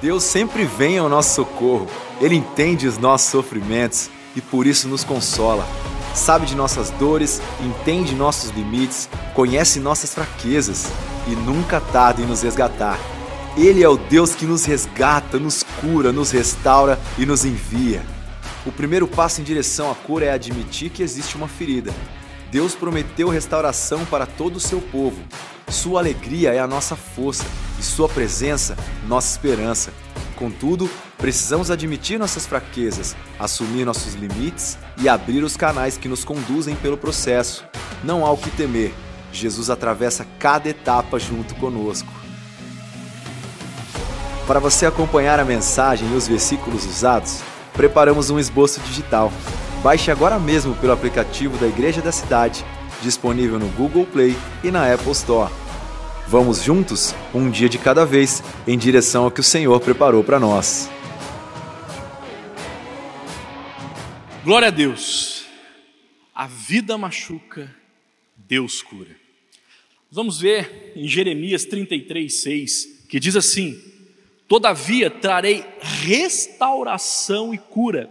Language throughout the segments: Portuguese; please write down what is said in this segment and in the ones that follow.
Deus sempre vem ao nosso socorro. Ele entende os nossos sofrimentos e por isso nos consola. Sabe de nossas dores, entende nossos limites, conhece nossas fraquezas e nunca tarda em nos resgatar. Ele é o Deus que nos resgata, nos cura, nos restaura e nos envia. O primeiro passo em direção à cura é admitir que existe uma ferida. Deus prometeu restauração para todo o seu povo. Sua alegria é a nossa força e Sua presença, nossa esperança. Contudo, precisamos admitir nossas fraquezas, assumir nossos limites e abrir os canais que nos conduzem pelo processo. Não há o que temer. Jesus atravessa cada etapa junto conosco. Para você acompanhar a mensagem e os versículos usados, preparamos um esboço digital. Baixe agora mesmo pelo aplicativo da Igreja da Cidade, disponível no Google Play e na Apple Store. Vamos juntos, um dia de cada vez, em direção ao que o Senhor preparou para nós. Glória a Deus. A vida machuca, Deus cura. Vamos ver em Jeremias 33, 6, que diz assim: Todavia trarei restauração e cura,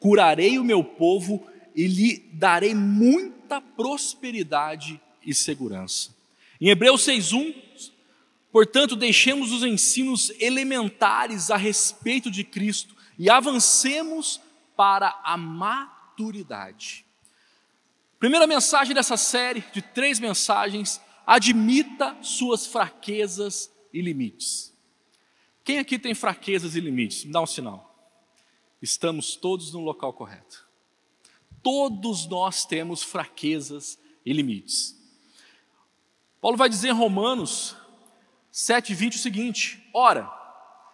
curarei o meu povo e lhe darei prosperidade e segurança. Em Hebreus 6:1, portanto, deixemos os ensinos elementares a respeito de Cristo e avancemos para a maturidade. Primeira mensagem dessa série de três mensagens: admita suas fraquezas e limites. Quem aqui tem fraquezas e limites? Me dá um sinal. Estamos todos no local correto. Todos nós temos fraquezas e limites. Paulo vai dizer em Romanos 7,20 o seguinte: Ora,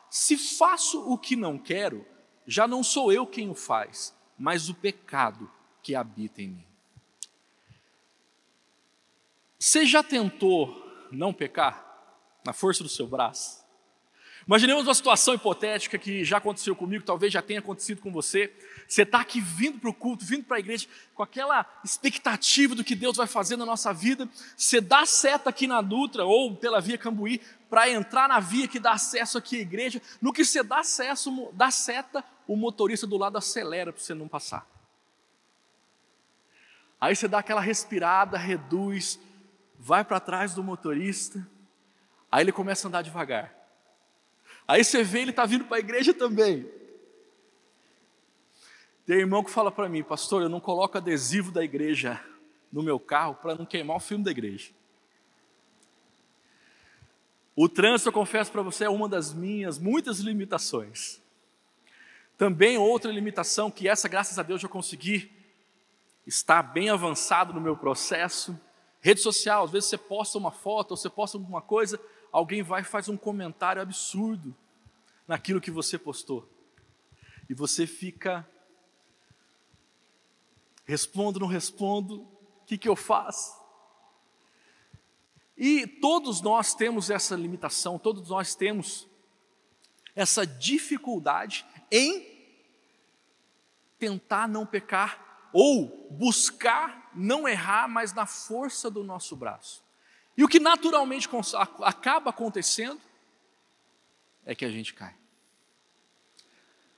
se faço o que não quero, já não sou eu quem o faz, mas o pecado que habita em mim. Você já tentou não pecar na força do seu braço? Imaginemos uma situação hipotética que já aconteceu comigo, talvez já tenha acontecido com você. Você está aqui vindo para o culto, vindo para a igreja, com aquela expectativa do que Deus vai fazer na nossa vida. Você dá seta aqui na Dutra ou pela via Cambuí para entrar na via que dá acesso aqui à igreja. No que você dá acesso, dá seta, o motorista do lado acelera para você não passar. Aí você dá aquela respirada, reduz, vai para trás do motorista, aí ele começa a andar devagar. Aí você vê ele está vindo para a igreja também. Tem irmão que fala para mim, pastor, eu não coloco adesivo da igreja no meu carro para não queimar o filme da igreja. O trânsito, eu confesso para você, é uma das minhas muitas limitações. Também outra limitação que essa, graças a Deus, eu consegui estar bem avançado no meu processo. Rede social, às vezes você posta uma foto ou você posta alguma coisa, alguém vai e faz um comentário absurdo naquilo que você postou. E você fica, respondo, não respondo, o que, que eu faço? E todos nós temos essa limitação, todos nós temos essa dificuldade em tentar não pecar ou buscar não errar, mas na força do nosso braço. E o que naturalmente acaba acontecendo é que a gente cai.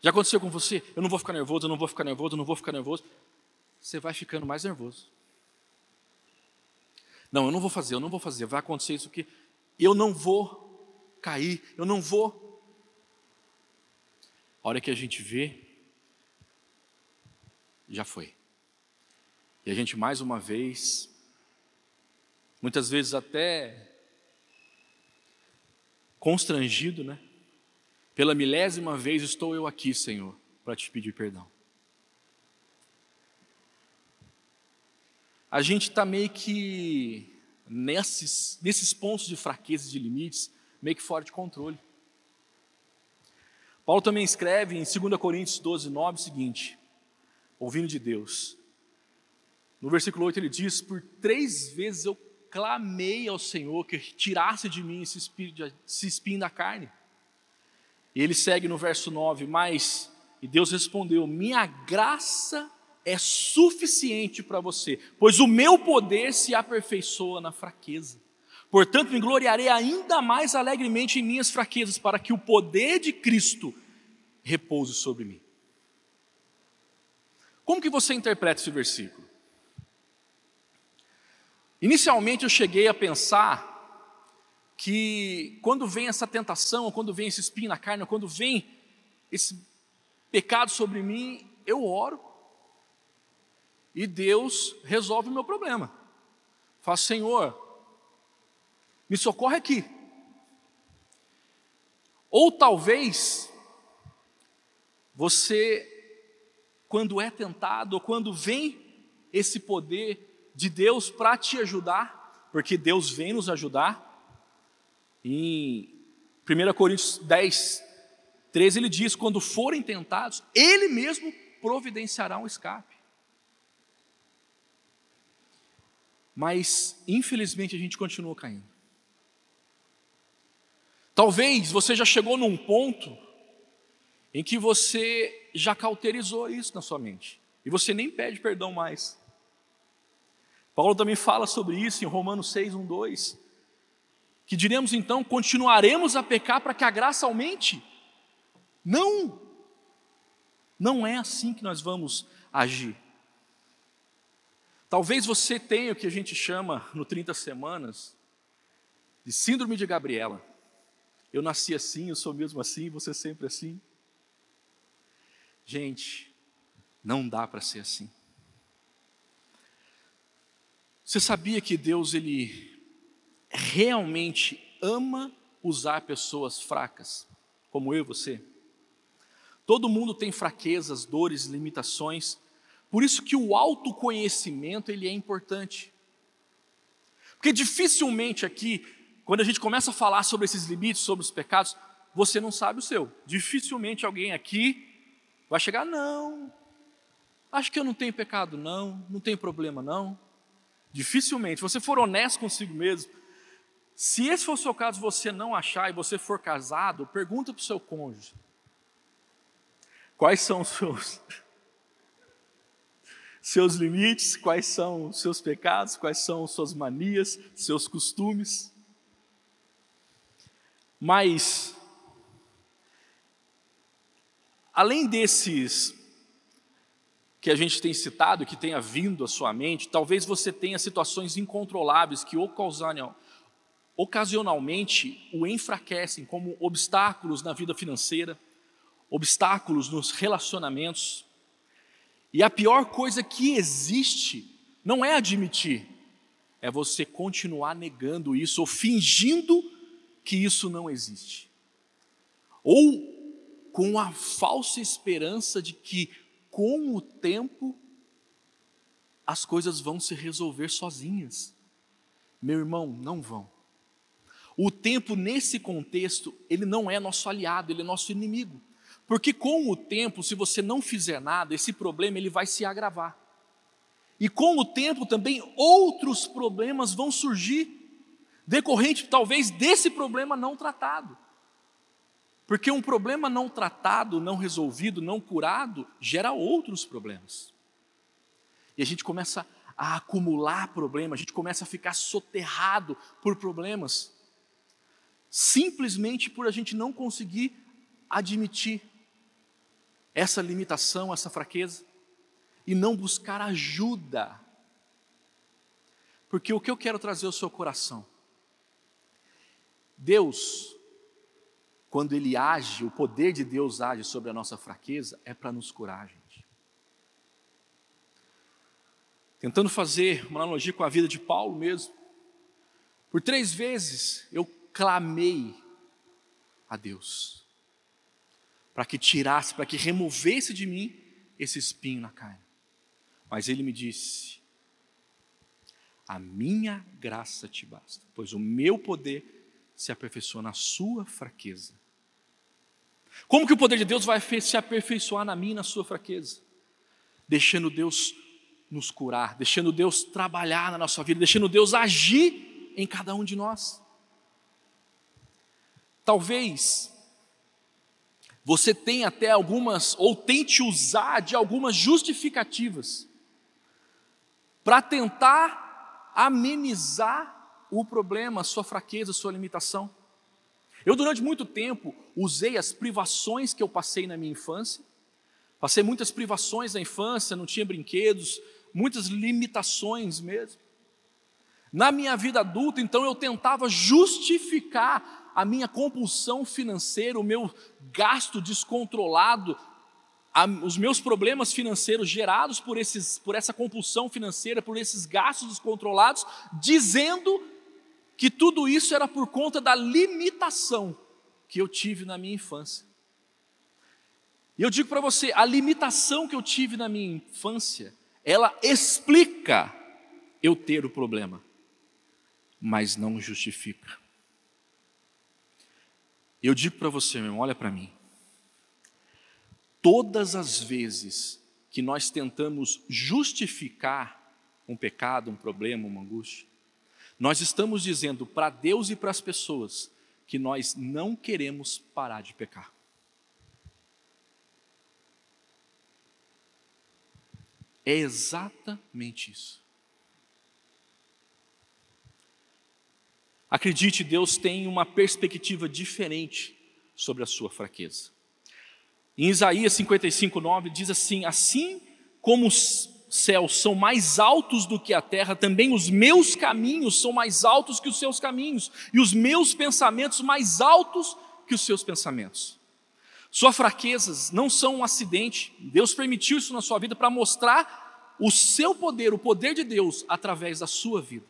Já aconteceu com você? Eu não vou ficar nervoso, eu não vou ficar nervoso, eu não vou ficar nervoso. Você vai ficando mais nervoso. Não, eu não vou fazer, eu não vou fazer, vai acontecer isso aqui. Eu não vou cair, eu não vou. A hora que a gente vê, já foi. E a gente mais uma vez muitas vezes até constrangido, né? Pela milésima vez estou eu aqui, Senhor, para te pedir perdão. A gente está meio que nesses, nesses pontos de fraqueza e de limites, meio que fora de controle. Paulo também escreve em 2 Coríntios 12, 9 o seguinte, ouvindo de Deus. No versículo 8 ele diz: Por três vezes eu clamei ao Senhor que tirasse de mim esse, espírito, esse espinho da carne. E ele segue no verso 9: Mas, e Deus respondeu: Minha graça é suficiente para você, pois o meu poder se aperfeiçoa na fraqueza. Portanto, me gloriarei ainda mais alegremente em minhas fraquezas, para que o poder de Cristo repouse sobre mim. Como que você interpreta esse versículo? Inicialmente eu cheguei a pensar que quando vem essa tentação, quando vem esse espinho na carne, quando vem esse pecado sobre mim, eu oro e Deus resolve o meu problema. Fala, Senhor, me socorre aqui. Ou talvez você, quando é tentado, ou quando vem esse poder de Deus para te ajudar, porque Deus vem nos ajudar, em 1 Coríntios 10, 13, ele diz: quando forem tentados, Ele mesmo providenciará um escape. Mas, infelizmente, a gente continua caindo. Talvez você já chegou num ponto em que você já cauterizou isso na sua mente e você nem pede perdão mais. Paulo também fala sobre isso em Romanos 6, 1, 2. Que diremos então, continuaremos a pecar para que a graça aumente? Não! Não é assim que nós vamos agir. Talvez você tenha o que a gente chama no 30 semanas de síndrome de Gabriela. Eu nasci assim, eu sou mesmo assim, você sempre assim. Gente, não dá para ser assim. Você sabia que Deus ele realmente ama usar pessoas fracas, como eu e você? Todo mundo tem fraquezas, dores, limitações. Por isso que o autoconhecimento ele é importante. Porque dificilmente aqui quando a gente começa a falar sobre esses limites, sobre os pecados, você não sabe o seu. Dificilmente alguém aqui vai chegar, não, acho que eu não tenho pecado, não, não tem problema, não. Dificilmente, você for honesto consigo mesmo, se esse for o seu caso, você não achar e você for casado, pergunta para o seu cônjuge: quais são os seus, seus limites, quais são os seus pecados, quais são suas manias, seus costumes. Mas, além desses que a gente tem citado, que tenha vindo à sua mente, talvez você tenha situações incontroláveis que ocasionalmente o enfraquecem, como obstáculos na vida financeira, obstáculos nos relacionamentos. E a pior coisa que existe não é admitir, é você continuar negando isso ou fingindo que isso não existe. Ou com a falsa esperança de que, com o tempo, as coisas vão se resolver sozinhas. Meu irmão, não vão. O tempo, nesse contexto, ele não é nosso aliado, ele é nosso inimigo. Porque com o tempo, se você não fizer nada, esse problema ele vai se agravar. E com o tempo também outros problemas vão surgir decorrente talvez desse problema não tratado. Porque um problema não tratado, não resolvido, não curado, gera outros problemas. E a gente começa a acumular problemas, a gente começa a ficar soterrado por problemas, simplesmente por a gente não conseguir admitir essa limitação, essa fraqueza, e não buscar ajuda. Porque o que eu quero trazer ao seu coração Deus, quando Ele age, o poder de Deus age sobre a nossa fraqueza, é para nos curar, gente. Tentando fazer uma analogia com a vida de Paulo mesmo, por três vezes eu clamei a Deus, para que tirasse, para que removesse de mim esse espinho na carne. Mas Ele me disse: A minha graça te basta, pois o meu poder se aperfeiçoa na sua fraqueza. Como que o poder de Deus vai se aperfeiçoar na minha e na sua fraqueza? Deixando Deus nos curar, deixando Deus trabalhar na nossa vida, deixando Deus agir em cada um de nós. Talvez você tenha até algumas, ou tente usar de algumas justificativas para tentar amenizar o problema, a sua fraqueza, a sua limitação. Eu, durante muito tempo, usei as privações que eu passei na minha infância. Passei muitas privações na infância, não tinha brinquedos, muitas limitações mesmo. Na minha vida adulta, então, eu tentava justificar a minha compulsão financeira, o meu gasto descontrolado, os meus problemas financeiros gerados por, esses, por essa compulsão financeira, por esses gastos descontrolados, dizendo que tudo isso era por conta da limitação que eu tive na minha infância. E eu digo para você, a limitação que eu tive na minha infância, ela explica eu ter o problema, mas não justifica. Eu digo para você, meu irmão, olha para mim. Todas as vezes que nós tentamos justificar um pecado, um problema, uma angústia, nós estamos dizendo para Deus e para as pessoas que nós não queremos parar de pecar. É exatamente isso. Acredite, Deus tem uma perspectiva diferente sobre a sua fraqueza. Em Isaías 55, 9 diz assim: Assim como céus são mais altos do que a terra, também os meus caminhos são mais altos que os seus caminhos, e os meus pensamentos mais altos que os seus pensamentos. Suas fraquezas não são um acidente, Deus permitiu isso na sua vida para mostrar o seu poder, o poder de Deus através da sua vida.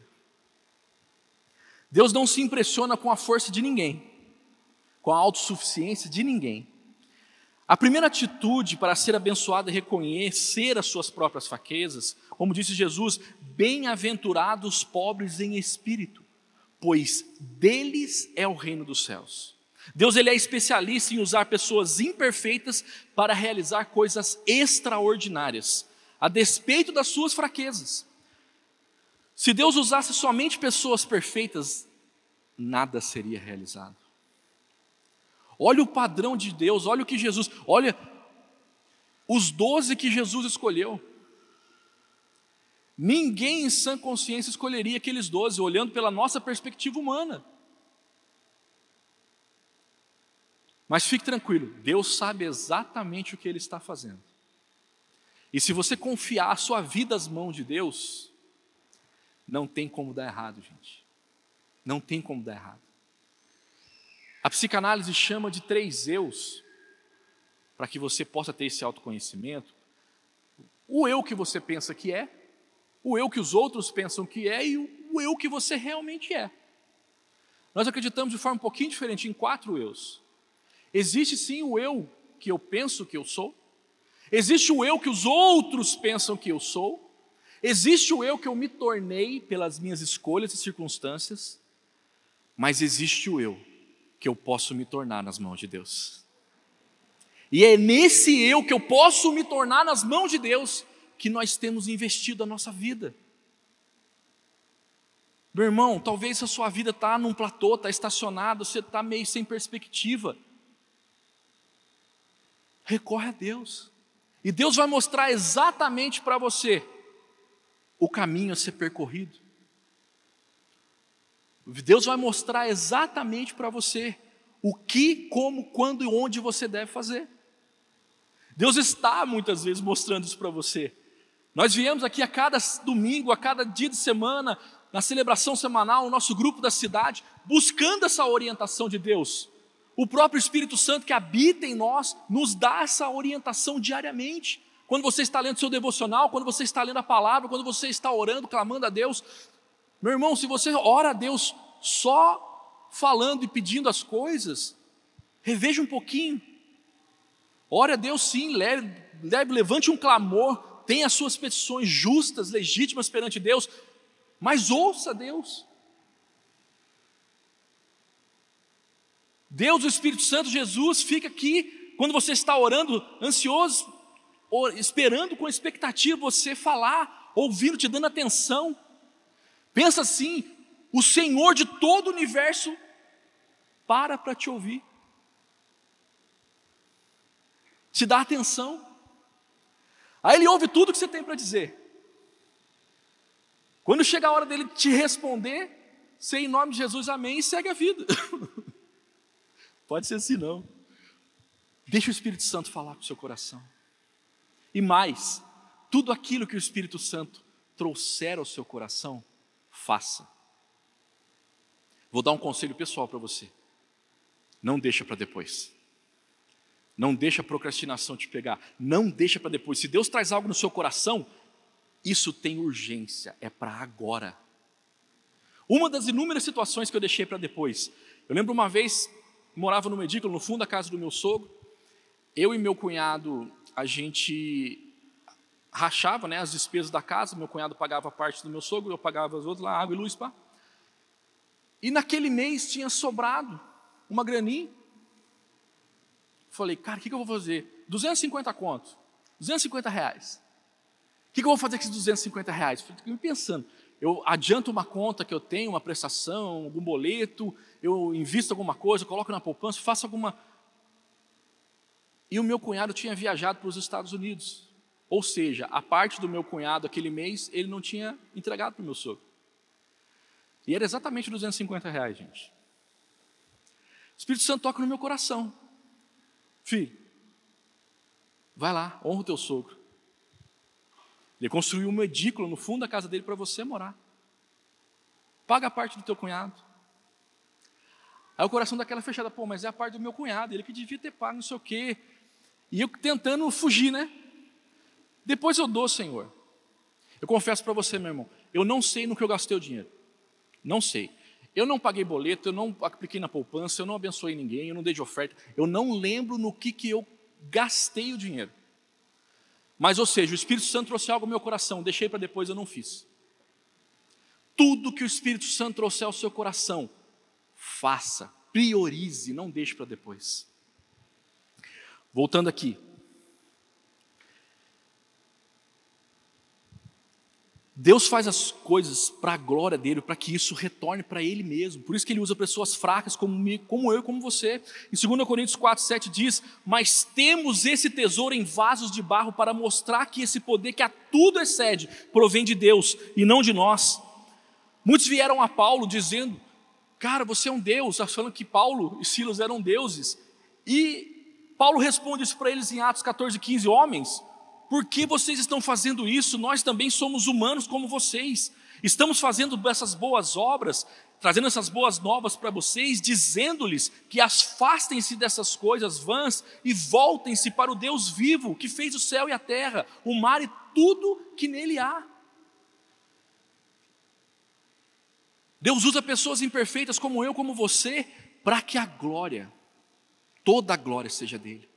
Deus não se impressiona com a força de ninguém, com a autossuficiência de ninguém. A primeira atitude para ser abençoado é reconhecer as suas próprias fraquezas, como disse Jesus: bem-aventurados os pobres em espírito, pois deles é o reino dos céus. Deus ele é especialista em usar pessoas imperfeitas para realizar coisas extraordinárias, a despeito das suas fraquezas. Se Deus usasse somente pessoas perfeitas, nada seria realizado. Olha o padrão de Deus, olha o que Jesus, olha os doze que Jesus escolheu. Ninguém em sã consciência escolheria aqueles doze, olhando pela nossa perspectiva humana. Mas fique tranquilo, Deus sabe exatamente o que Ele está fazendo. E se você confiar a sua vida às mãos de Deus, não tem como dar errado, gente. Não tem como dar errado. A psicanálise chama de três eus, para que você possa ter esse autoconhecimento. O eu que você pensa que é, o eu que os outros pensam que é e o eu que você realmente é. Nós acreditamos de forma um pouquinho diferente em quatro eus. Existe sim o eu que eu penso que eu sou, existe o eu que os outros pensam que eu sou, Existe o eu que eu me tornei pelas minhas escolhas e circunstâncias, mas existe o eu que eu posso me tornar nas mãos de Deus. E é nesse eu que eu posso me tornar nas mãos de Deus que nós temos investido a nossa vida. Meu irmão, talvez a sua vida está num platô, está estacionado, você está meio sem perspectiva. Recorre a Deus. E Deus vai mostrar exatamente para você o caminho a ser percorrido. Deus vai mostrar exatamente para você o que, como, quando e onde você deve fazer. Deus está muitas vezes mostrando isso para você. Nós viemos aqui a cada domingo, a cada dia de semana, na celebração semanal, o nosso grupo da cidade, buscando essa orientação de Deus. O próprio Espírito Santo que habita em nós nos dá essa orientação diariamente quando você está lendo seu devocional, quando você está lendo a palavra, quando você está orando, clamando a Deus. Meu irmão, se você ora a Deus só falando e pedindo as coisas, reveja um pouquinho. Ore a Deus sim, leve, levante um clamor, tenha as suas petições justas, legítimas perante Deus, mas ouça Deus. Deus, o Espírito Santo, Jesus, fica aqui quando você está orando, ansioso, esperando com expectativa você falar, ouvindo, te dando atenção. Pensa assim: o Senhor de todo o universo para para te ouvir, te dá atenção. Aí ele ouve tudo que você tem para dizer. Quando chega a hora dele te responder, Sei em nome de Jesus, amém, e segue a vida. Pode ser assim, não. Deixa o Espírito Santo falar com o seu coração. E mais, tudo aquilo que o Espírito Santo trouxer ao seu coração, faça. Vou dar um conselho pessoal para você. Não deixa para depois. Não deixa a procrastinação te pegar. Não deixa para depois. Se Deus traz algo no seu coração, isso tem urgência, é para agora. Uma das inúmeras situações que eu deixei para depois. Eu lembro uma vez, morava no edículo, no fundo da casa do meu sogro. Eu e meu cunhado, a gente rachava né, as despesas da casa. Meu cunhado pagava parte do meu sogro, eu pagava as outras lá, água e luz, pá. E naquele mês tinha sobrado uma graninha. Falei, cara, o que, que eu vou fazer? 250 contos, 250 reais. O que, que eu vou fazer com esses 250 reais? Fiquei pensando, eu adianto uma conta que eu tenho, uma prestação, algum boleto, eu invisto alguma coisa, coloco na poupança, faço alguma. E o meu cunhado tinha viajado para os Estados Unidos. Ou seja, a parte do meu cunhado aquele mês, ele não tinha entregado para o meu sogro. E era exatamente 250 reais, gente. O Espírito Santo toca no meu coração. Filho, vai lá, honra o teu sogro. Ele construiu um edículo no fundo da casa dele para você morar. Paga a parte do teu cunhado. Aí o coração daquela fechada, pô, mas é a parte do meu cunhado, ele que devia ter pago, não sei o quê. E eu tentando fugir, né? Depois eu dou, Senhor. Eu confesso para você, meu irmão, eu não sei no que eu gastei o dinheiro. Não sei. Eu não paguei boleto, eu não apliquei na poupança, eu não abençoei ninguém, eu não dei de oferta. Eu não lembro no que, que eu gastei o dinheiro. Mas, ou seja, o Espírito Santo trouxe algo ao meu coração, deixei para depois, eu não fiz. Tudo que o Espírito Santo trouxer ao seu coração, faça, priorize, não deixe para depois. Voltando aqui, Deus faz as coisas para a glória dele, para que isso retorne para ele mesmo. Por isso que ele usa pessoas fracas como, como eu e como você. Em 2 Coríntios 4, 7 diz: Mas temos esse tesouro em vasos de barro para mostrar que esse poder que a tudo excede provém de Deus e não de nós. Muitos vieram a Paulo dizendo: Cara, você é um Deus, achando que Paulo e Silas eram deuses. E Paulo responde isso para eles em Atos 14, 15: Homens, por que vocês estão fazendo isso? Nós também somos humanos como vocês. Estamos fazendo essas boas obras, trazendo essas boas novas para vocês, dizendo-lhes que afastem-se dessas coisas vãs e voltem-se para o Deus vivo, que fez o céu e a terra, o mar e tudo que nele há. Deus usa pessoas imperfeitas como eu, como você, para que a glória, toda a glória seja dele.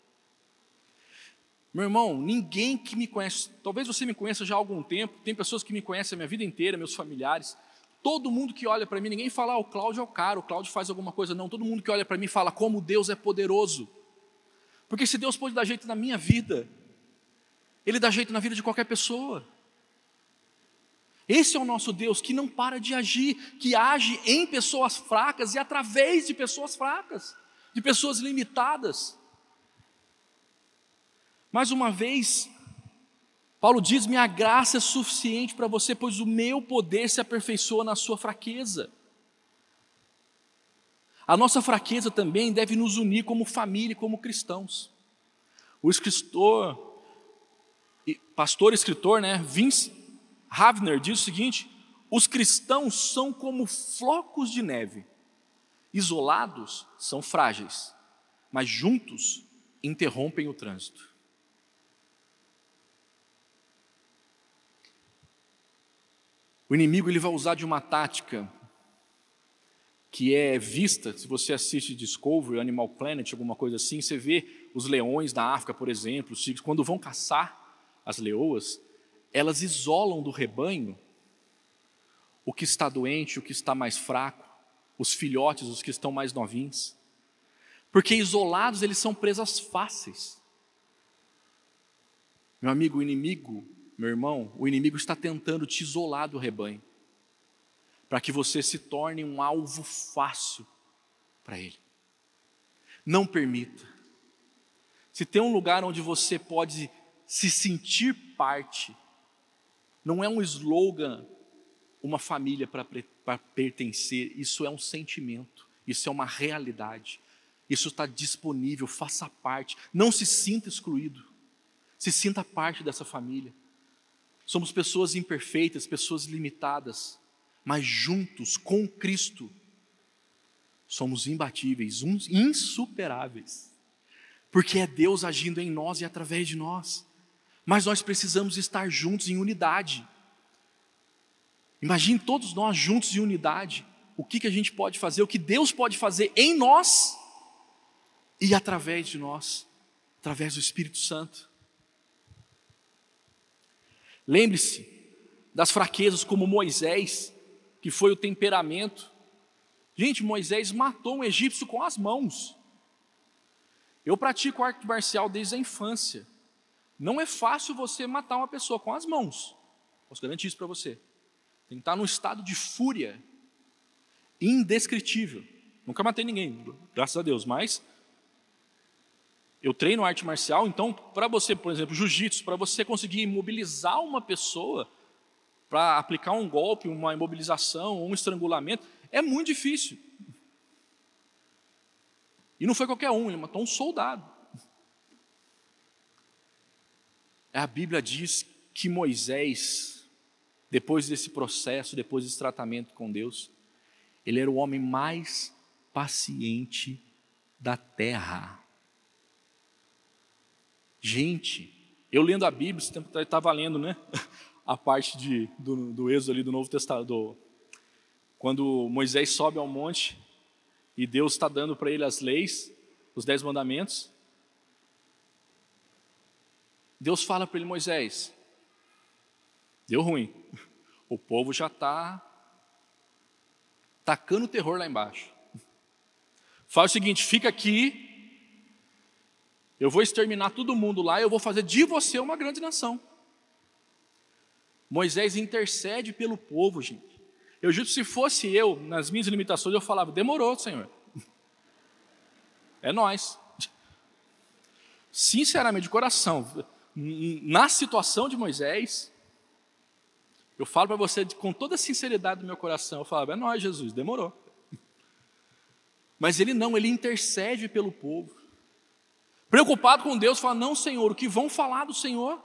Meu irmão, ninguém que me conhece, talvez você me conheça já há algum tempo, tem pessoas que me conhecem a minha vida inteira, meus familiares. Todo mundo que olha para mim, ninguém fala, ah, o Cláudio é o cara, o Cláudio faz alguma coisa, não. Todo mundo que olha para mim fala como Deus é poderoso. Porque se Deus pode dar jeito na minha vida, Ele dá jeito na vida de qualquer pessoa. Esse é o nosso Deus que não para de agir, que age em pessoas fracas e através de pessoas fracas, de pessoas limitadas. Mais uma vez, Paulo diz: Minha graça é suficiente para você, pois o meu poder se aperfeiçoa na sua fraqueza. A nossa fraqueza também deve nos unir como família e como cristãos. O escritor, pastor e escritor, né, Vince Havner diz o seguinte: os cristãos são como flocos de neve, isolados são frágeis, mas juntos interrompem o trânsito. O inimigo ele vai usar de uma tática que é vista, se você assiste Discovery, Animal Planet, alguma coisa assim, você vê os leões da África, por exemplo, quando vão caçar as leoas, elas isolam do rebanho o que está doente, o que está mais fraco, os filhotes, os que estão mais novinhos. Porque isolados eles são presas fáceis. Meu amigo, o inimigo meu irmão, o inimigo está tentando te isolar do rebanho, para que você se torne um alvo fácil para ele. Não permita. Se tem um lugar onde você pode se sentir parte, não é um slogan, uma família para pertencer. Isso é um sentimento, isso é uma realidade. Isso está disponível, faça parte. Não se sinta excluído. Se sinta parte dessa família. Somos pessoas imperfeitas, pessoas limitadas, mas juntos com Cristo somos imbatíveis, insuperáveis. Porque é Deus agindo em nós e através de nós. Mas nós precisamos estar juntos em unidade. Imagine todos nós juntos em unidade. O que, que a gente pode fazer, o que Deus pode fazer em nós e através de nós, através do Espírito Santo. Lembre-se das fraquezas como Moisés, que foi o temperamento. Gente, Moisés matou um egípcio com as mãos. Eu pratico arte marcial desde a infância. Não é fácil você matar uma pessoa com as mãos. Posso garantir isso para você. Tem que estar num estado de fúria indescritível. Nunca matei ninguém, graças a Deus, mas eu treino arte marcial, então, para você, por exemplo, jiu-jitsu, para você conseguir imobilizar uma pessoa, para aplicar um golpe, uma imobilização, um estrangulamento, é muito difícil. E não foi qualquer um, ele matou um soldado. A Bíblia diz que Moisés, depois desse processo, depois desse tratamento com Deus, ele era o homem mais paciente da terra. Gente, eu lendo a Bíblia, você estava lendo, né? A parte de, do, do êxodo ali do Novo Testamento, quando Moisés sobe ao monte e Deus está dando para ele as leis, os dez mandamentos. Deus fala para ele, Moisés, deu ruim, o povo já está tacando terror lá embaixo. Faz o seguinte, fica aqui eu vou exterminar todo mundo lá e eu vou fazer de você uma grande nação. Moisés intercede pelo povo, gente. Eu juro, se fosse eu, nas minhas limitações, eu falava: demorou, Senhor. É nós. Sinceramente, de coração, na situação de Moisés, eu falo para você com toda a sinceridade do meu coração, eu falava: é nós, Jesus, demorou. Mas ele não, ele intercede pelo povo. Preocupado com Deus, fala: Não, Senhor, o que vão falar do Senhor?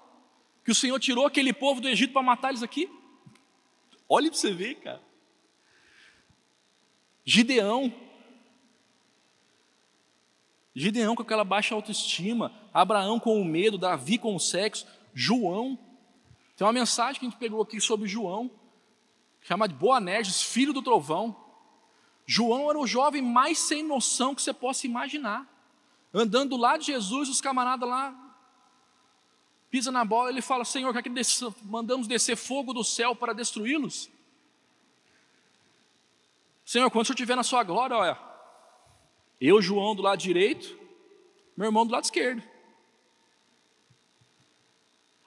Que o Senhor tirou aquele povo do Egito para matar eles aqui? Olhe para você ver, cara. Gideão. Gideão com aquela baixa autoestima, Abraão com o medo, Davi com o sexo, João. Tem uma mensagem que a gente pegou aqui sobre João, chamada de Boanerges, filho do trovão. João era o jovem mais sem noção que você possa imaginar andando lá de Jesus, os camaradas lá pisa na bola, ele fala: Senhor, quer que mandamos descer fogo do céu para destruí-los? Senhor, quando o Senhor estiver na sua glória, olha, eu, João, do lado direito, meu irmão do lado esquerdo.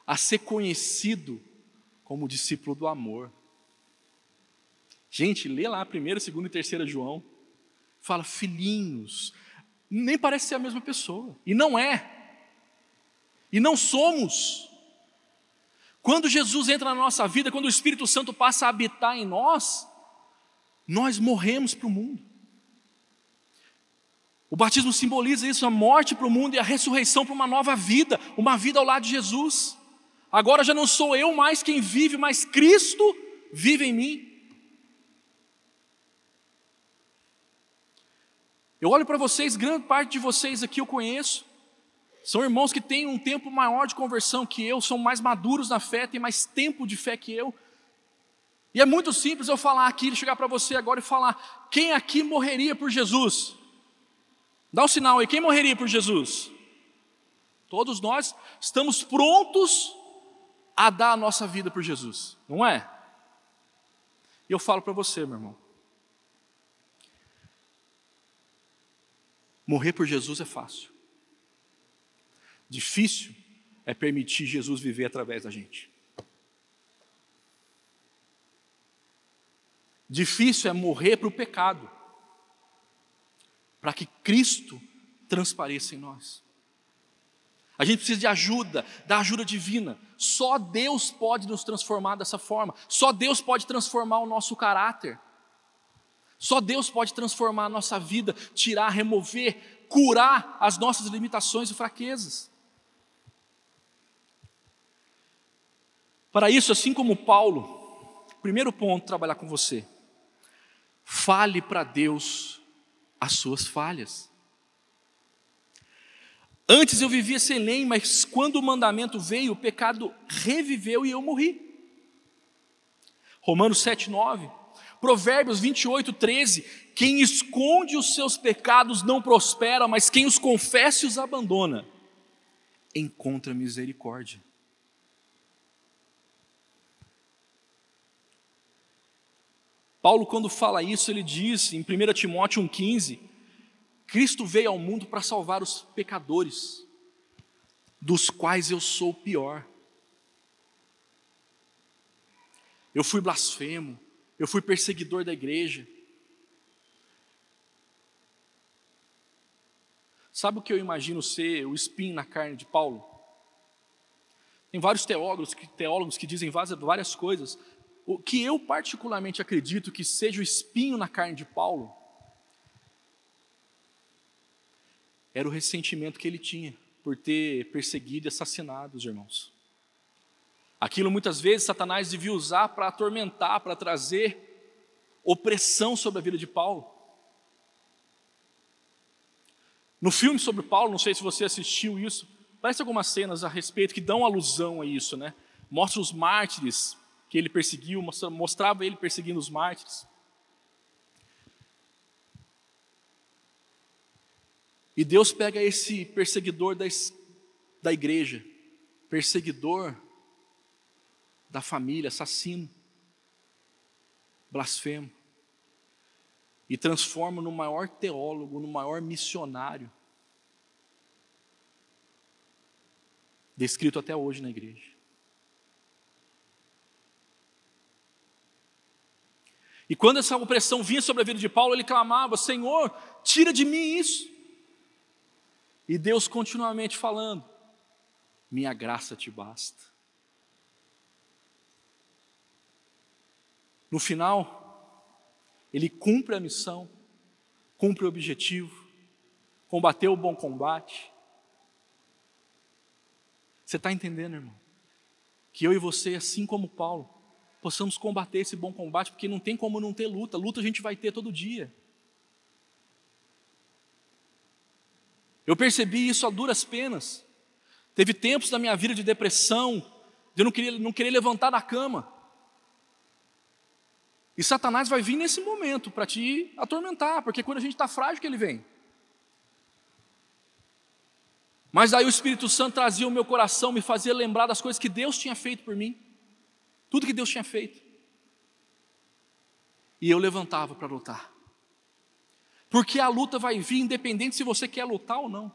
A ser conhecido como discípulo do amor. Gente, lê lá primeira, segunda e terceira João. Fala, filhinhos, nem parece ser a mesma pessoa. E não é. E não somos. Quando Jesus entra na nossa vida, quando o Espírito Santo passa a habitar em nós, nós morremos para o mundo. O batismo simboliza isso, a morte para o mundo e a ressurreição para uma nova vida, uma vida ao lado de Jesus. Agora já não sou eu mais quem vive, mas Cristo vive em mim. Eu olho para vocês, grande parte de vocês aqui eu conheço. São irmãos que têm um tempo maior de conversão que eu, são mais maduros na fé, têm mais tempo de fé que eu. E é muito simples eu falar aqui, chegar para você agora e falar: quem aqui morreria por Jesus? Dá um sinal aí, quem morreria por Jesus? Todos nós estamos prontos a dar a nossa vida por Jesus, não é? E eu falo para você, meu irmão, Morrer por Jesus é fácil. Difícil é permitir Jesus viver através da gente. Difícil é morrer para o pecado, para que Cristo transpareça em nós. A gente precisa de ajuda, da ajuda divina. Só Deus pode nos transformar dessa forma. Só Deus pode transformar o nosso caráter. Só Deus pode transformar a nossa vida, tirar, remover, curar as nossas limitações e fraquezas. Para isso, assim como Paulo, primeiro ponto, trabalhar com você. Fale para Deus as suas falhas. Antes eu vivia sem lei, mas quando o mandamento veio, o pecado reviveu e eu morri. Romanos 7, 9. Provérbios 28, 13. Quem esconde os seus pecados não prospera, mas quem os confessa e os abandona, encontra misericórdia. Paulo, quando fala isso, ele diz em 1 Timóteo 1,15: Cristo veio ao mundo para salvar os pecadores, dos quais eu sou o pior. Eu fui blasfemo, eu fui perseguidor da igreja. Sabe o que eu imagino ser o espinho na carne de Paulo? Tem vários teólogos, teólogos que dizem várias coisas, o que eu particularmente acredito que seja o espinho na carne de Paulo era o ressentimento que ele tinha por ter perseguido e assassinado os irmãos. Aquilo muitas vezes Satanás devia usar para atormentar, para trazer opressão sobre a vida de Paulo. No filme sobre Paulo, não sei se você assistiu isso, parece algumas cenas a respeito que dão alusão a isso, né? Mostra os mártires que ele perseguiu, mostrava ele perseguindo os mártires. E Deus pega esse perseguidor da, da igreja, perseguidor da família, assassino, blasfemo, e transforma no maior teólogo, no maior missionário, descrito até hoje na igreja. E quando essa opressão vinha sobre a vida de Paulo, ele clamava: Senhor, tira de mim isso. E Deus continuamente falando: Minha graça te basta. No final, ele cumpre a missão, cumpre o objetivo, combateu o bom combate. Você está entendendo, irmão? Que eu e você, assim como Paulo, possamos combater esse bom combate, porque não tem como não ter luta. Luta a gente vai ter todo dia. Eu percebi isso a duras penas. Teve tempos da minha vida de depressão, de eu não querer, não querer levantar da cama. E Satanás vai vir nesse momento para te atormentar, porque quando a gente está frágil que ele vem. Mas aí o Espírito Santo trazia o meu coração, me fazia lembrar das coisas que Deus tinha feito por mim. Tudo que Deus tinha feito. E eu levantava para lutar. Porque a luta vai vir, independente se você quer lutar ou não.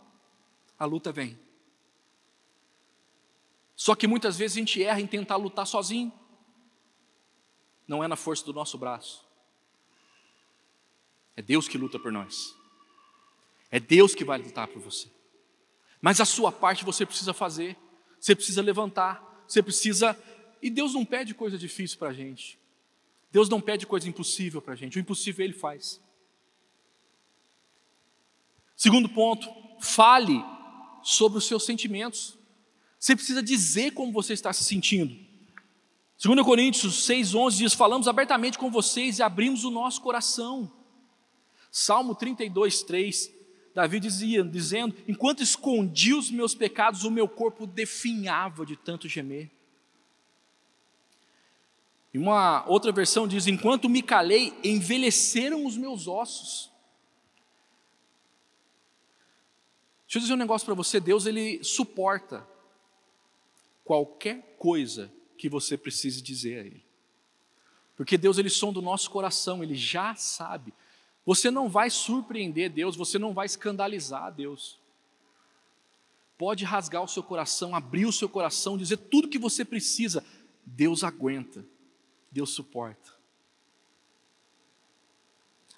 A luta vem. Só que muitas vezes a gente erra em tentar lutar sozinho não é na força do nosso braço. É Deus que luta por nós. É Deus que vai lutar por você. Mas a sua parte você precisa fazer. Você precisa levantar. Você precisa. E Deus não pede coisa difícil para a gente. Deus não pede coisa impossível para a gente. O impossível Ele faz. Segundo ponto, fale sobre os seus sentimentos. Você precisa dizer como você está se sentindo. 2 Coríntios 6,11 diz: Falamos abertamente com vocês e abrimos o nosso coração. Salmo 32, 3, Davi dizia, dizendo: Enquanto escondi os meus pecados, o meu corpo definhava de tanto gemer. E uma outra versão diz: Enquanto me calei, envelheceram os meus ossos. Deixa eu dizer um negócio para você: Deus ele suporta qualquer coisa que você precise dizer a Ele. Porque Deus, Ele sonda o nosso coração, Ele já sabe. Você não vai surpreender Deus, você não vai escandalizar Deus. Pode rasgar o seu coração, abrir o seu coração, dizer tudo que você precisa. Deus aguenta, Deus suporta.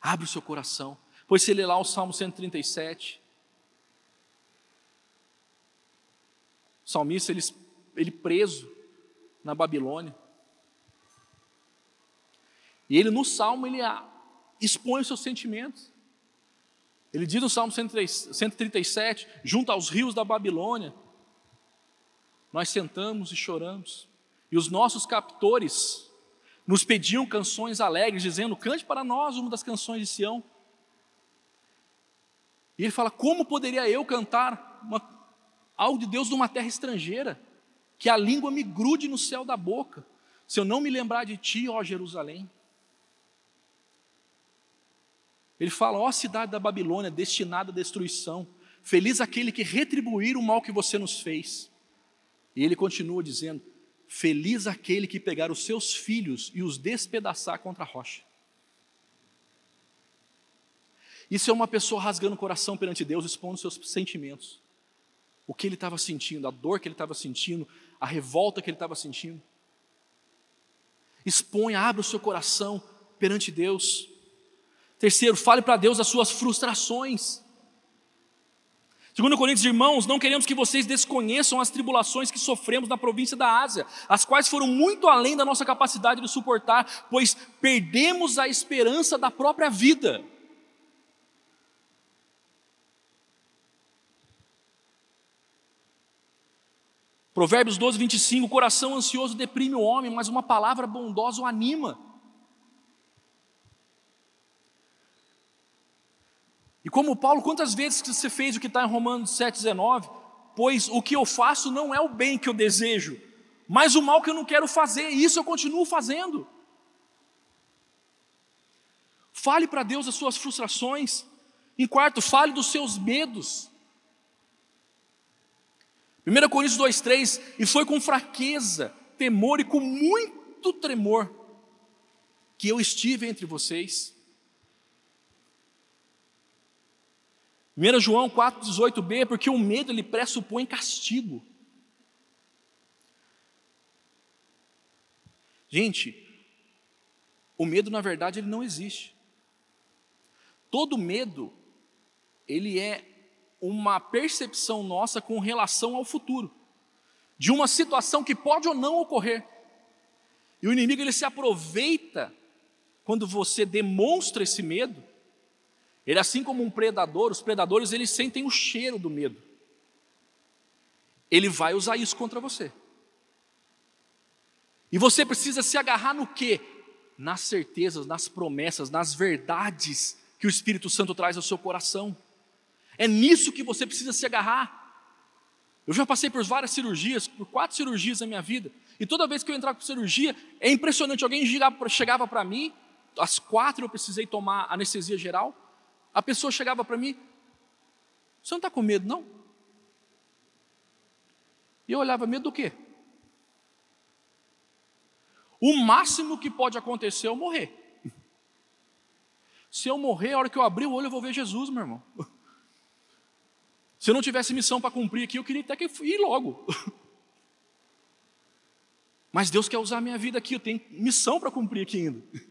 Abre o seu coração. Pois se ler lá o Salmo 137, o salmista, ele, ele preso, na Babilônia. E ele no salmo ele expõe os seus sentimentos. Ele diz no Salmo 137, junto aos rios da Babilônia, nós sentamos e choramos, e os nossos captores nos pediam canções alegres, dizendo: cante para nós uma das canções de Sião. E ele fala: como poderia eu cantar uma, algo de Deus numa terra estrangeira, que a língua me grude no céu da boca, se eu não me lembrar de ti, ó Jerusalém? Ele fala: ó cidade da Babilônia, destinada à destruição, feliz aquele que retribuir o mal que você nos fez. E ele continua dizendo: Feliz aquele que pegar os seus filhos e os despedaçar contra a rocha. Isso é uma pessoa rasgando o coração perante Deus, expondo seus sentimentos. O que ele estava sentindo, a dor que ele estava sentindo, a revolta que ele estava sentindo. Exponha, abra o seu coração perante Deus. Terceiro, fale para Deus as suas frustrações. Segundo Coríntios, irmãos, não queremos que vocês desconheçam as tribulações que sofremos na província da Ásia, as quais foram muito além da nossa capacidade de suportar, pois perdemos a esperança da própria vida. Provérbios 12, 25: o coração ansioso deprime o homem, mas uma palavra bondosa o anima. E como Paulo, quantas vezes você fez o que está em Romanos 7,19? Pois o que eu faço não é o bem que eu desejo, mas o mal que eu não quero fazer, e isso eu continuo fazendo. Fale para Deus as suas frustrações. Em quarto, fale dos seus medos. 1 Coríntios 2,3: E foi com fraqueza, temor e com muito tremor que eu estive entre vocês. 1 João 4,18b, porque o medo ele pressupõe castigo. Gente, o medo na verdade ele não existe. Todo medo ele é uma percepção nossa com relação ao futuro, de uma situação que pode ou não ocorrer. E o inimigo ele se aproveita quando você demonstra esse medo ele assim como um predador, os predadores eles sentem o cheiro do medo. Ele vai usar isso contra você. E você precisa se agarrar no quê? Nas certezas, nas promessas, nas verdades que o Espírito Santo traz ao seu coração. É nisso que você precisa se agarrar. Eu já passei por várias cirurgias, por quatro cirurgias na minha vida, e toda vez que eu entrava por cirurgia, é impressionante. Alguém chegava para mim, às quatro eu precisei tomar anestesia geral, a pessoa chegava para mim, você não está com medo, não? E eu olhava, medo do quê? O máximo que pode acontecer é eu morrer. Se eu morrer, a hora que eu abrir o olho, eu vou ver Jesus, meu irmão. Se eu não tivesse missão para cumprir aqui, eu queria até que ir logo. Mas Deus quer usar a minha vida aqui, eu tenho missão para cumprir aqui ainda.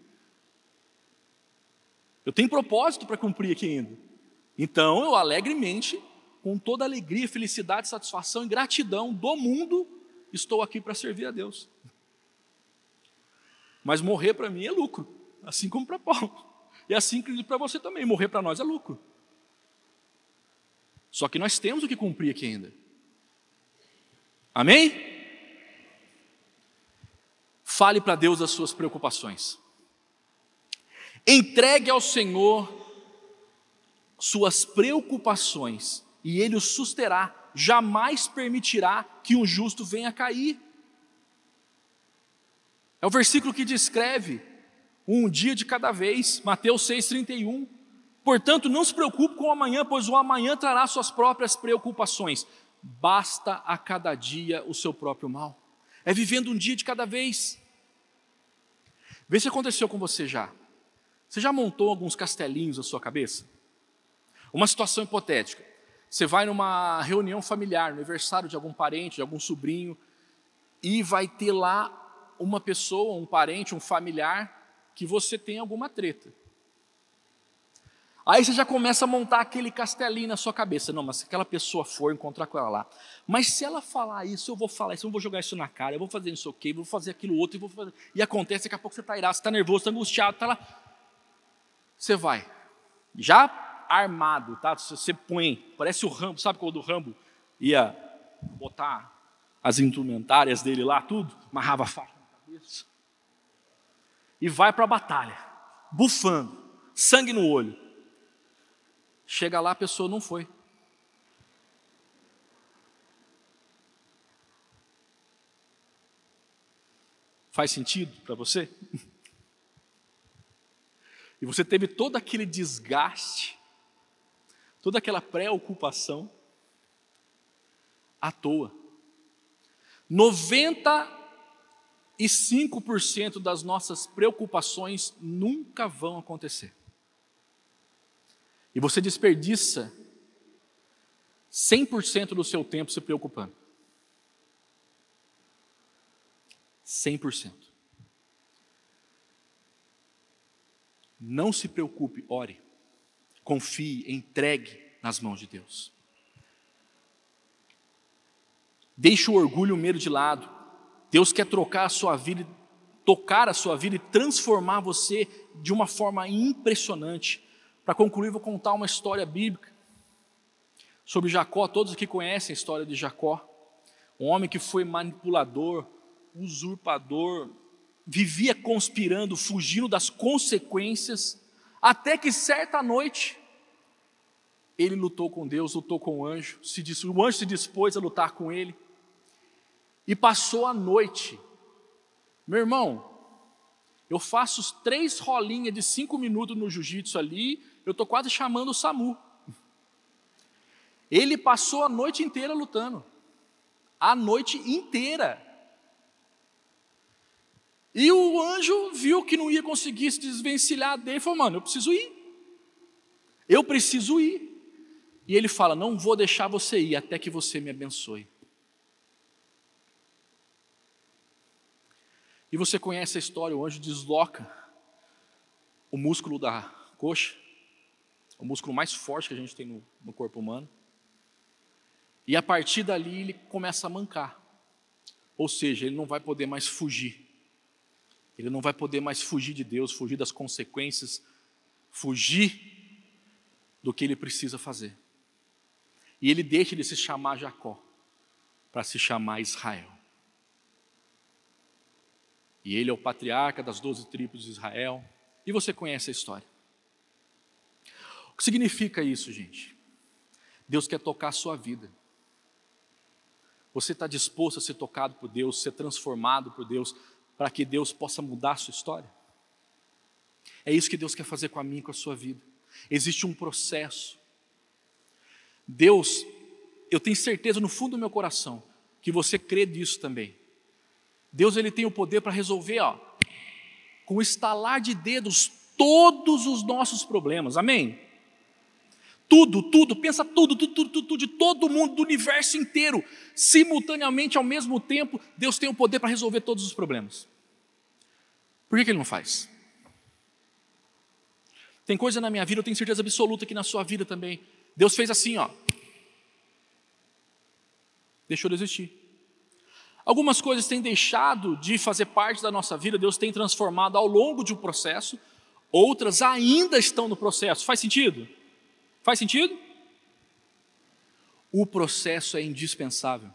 Eu tenho propósito para cumprir aqui ainda. Então eu alegremente, com toda alegria, felicidade, satisfação e gratidão do mundo, estou aqui para servir a Deus. Mas morrer para mim é lucro, assim como para Paulo. E assim que para você também, morrer para nós é lucro. Só que nós temos o que cumprir aqui ainda. Amém? Fale para Deus as suas preocupações. Entregue ao Senhor suas preocupações e Ele o susterá, jamais permitirá que um justo venha a cair. É o versículo que descreve um dia de cada vez, Mateus 6,31. Portanto, não se preocupe com o amanhã, pois o amanhã trará suas próprias preocupações. Basta a cada dia o seu próprio mal. É vivendo um dia de cada vez. Vê se aconteceu com você já. Você já montou alguns castelinhos na sua cabeça? Uma situação hipotética. Você vai numa reunião familiar, no aniversário de algum parente, de algum sobrinho, e vai ter lá uma pessoa, um parente, um familiar, que você tem alguma treta. Aí você já começa a montar aquele castelinho na sua cabeça. Não, mas se aquela pessoa for encontrar com ela lá, mas se ela falar isso, eu vou falar isso, eu vou jogar isso na cara, eu vou fazer isso ok, vou fazer aquilo outro, e vou fazer. E acontece, daqui a pouco você está irado, você está nervoso, está angustiado, está lá. Você vai, já armado, tá? Você põe, parece o Rambo, sabe quando o Rambo ia botar as instrumentárias dele lá, tudo, amarrava a faixa na cabeça e vai para a batalha, bufando, sangue no olho. Chega lá, a pessoa não foi. Faz sentido para você? E você teve todo aquele desgaste, toda aquela preocupação à toa. 95% das nossas preocupações nunca vão acontecer. E você desperdiça 100% do seu tempo se preocupando. 100%. Não se preocupe, ore. Confie, entregue nas mãos de Deus. Deixe o orgulho e o medo de lado. Deus quer trocar a sua vida, tocar a sua vida e transformar você de uma forma impressionante. Para concluir, vou contar uma história bíblica sobre Jacó. Todos aqui conhecem a história de Jacó. Um homem que foi manipulador, usurpador, vivia conspirando, fugindo das consequências, até que certa noite ele lutou com Deus, lutou com o anjo, se, o anjo se dispôs a lutar com ele e passou a noite. Meu irmão, eu faço três rolinhas de cinco minutos no jiu-jitsu ali, eu estou quase chamando o SAMU. Ele passou a noite inteira lutando. A noite inteira. E o anjo viu que não ia conseguir se desvencilhar dele e falou: Mano, eu preciso ir. Eu preciso ir. E ele fala: Não vou deixar você ir até que você me abençoe. E você conhece a história: o anjo desloca o músculo da coxa, o músculo mais forte que a gente tem no, no corpo humano. E a partir dali ele começa a mancar. Ou seja, ele não vai poder mais fugir. Ele não vai poder mais fugir de Deus, fugir das consequências, fugir do que ele precisa fazer. E ele deixa de se chamar Jacó para se chamar Israel. E ele é o patriarca das doze tribos de Israel. E você conhece a história. Que significa isso, gente? Deus quer tocar a sua vida. Você está disposto a ser tocado por Deus, ser transformado por Deus, para que Deus possa mudar a sua história? É isso que Deus quer fazer com a minha e com a sua vida. Existe um processo. Deus, eu tenho certeza no fundo do meu coração que você crê nisso também. Deus ele tem o poder para resolver, ó, com estalar de dedos todos os nossos problemas. Amém? Tudo, tudo, pensa tudo, tudo, tudo, tudo, de todo mundo, do universo inteiro, simultaneamente, ao mesmo tempo, Deus tem o poder para resolver todos os problemas. Por que, que Ele não faz? Tem coisa na minha vida, eu tenho certeza absoluta que na sua vida também. Deus fez assim, ó. Deixou de existir. Algumas coisas têm deixado de fazer parte da nossa vida, Deus tem transformado ao longo de um processo, outras ainda estão no processo. Faz sentido? Faz sentido? O processo é indispensável.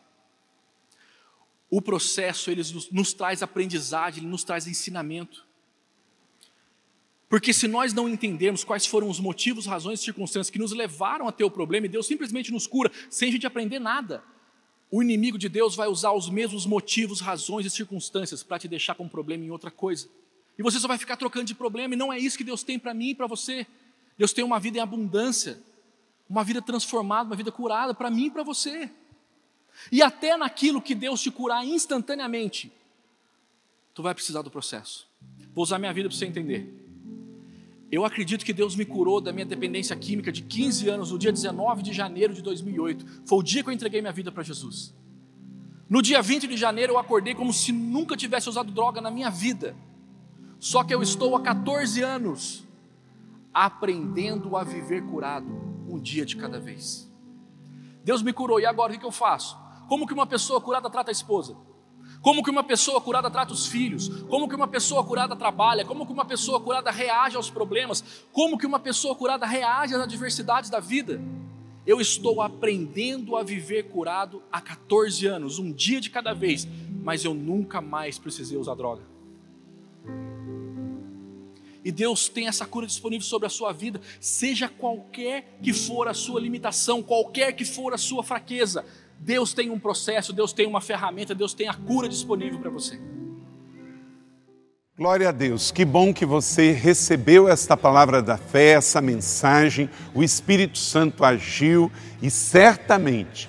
O processo ele nos, nos traz aprendizagem, ele nos traz ensinamento. Porque se nós não entendermos quais foram os motivos, razões e circunstâncias que nos levaram a ter o problema, e Deus simplesmente nos cura sem a gente aprender nada, o inimigo de Deus vai usar os mesmos motivos, razões e circunstâncias para te deixar com um problema em outra coisa. E você só vai ficar trocando de problema, e não é isso que Deus tem para mim e para você. Deus tem uma vida em abundância, uma vida transformada, uma vida curada para mim e para você. E até naquilo que Deus te curar instantaneamente, tu vai precisar do processo. Vou usar minha vida para você entender. Eu acredito que Deus me curou da minha dependência química de 15 anos no dia 19 de janeiro de 2008. Foi o dia que eu entreguei minha vida para Jesus. No dia 20 de janeiro eu acordei como se nunca tivesse usado droga na minha vida. Só que eu estou há 14 anos aprendendo a viver curado, um dia de cada vez. Deus me curou, e agora o que eu faço? Como que uma pessoa curada trata a esposa? Como que uma pessoa curada trata os filhos? Como que uma pessoa curada trabalha? Como que uma pessoa curada reage aos problemas? Como que uma pessoa curada reage às adversidades da vida? Eu estou aprendendo a viver curado há 14 anos, um dia de cada vez, mas eu nunca mais precisei usar droga. E Deus tem essa cura disponível sobre a sua vida, seja qualquer que for a sua limitação, qualquer que for a sua fraqueza. Deus tem um processo, Deus tem uma ferramenta, Deus tem a cura disponível para você. Glória a Deus, que bom que você recebeu esta palavra da fé, essa mensagem, o Espírito Santo agiu e certamente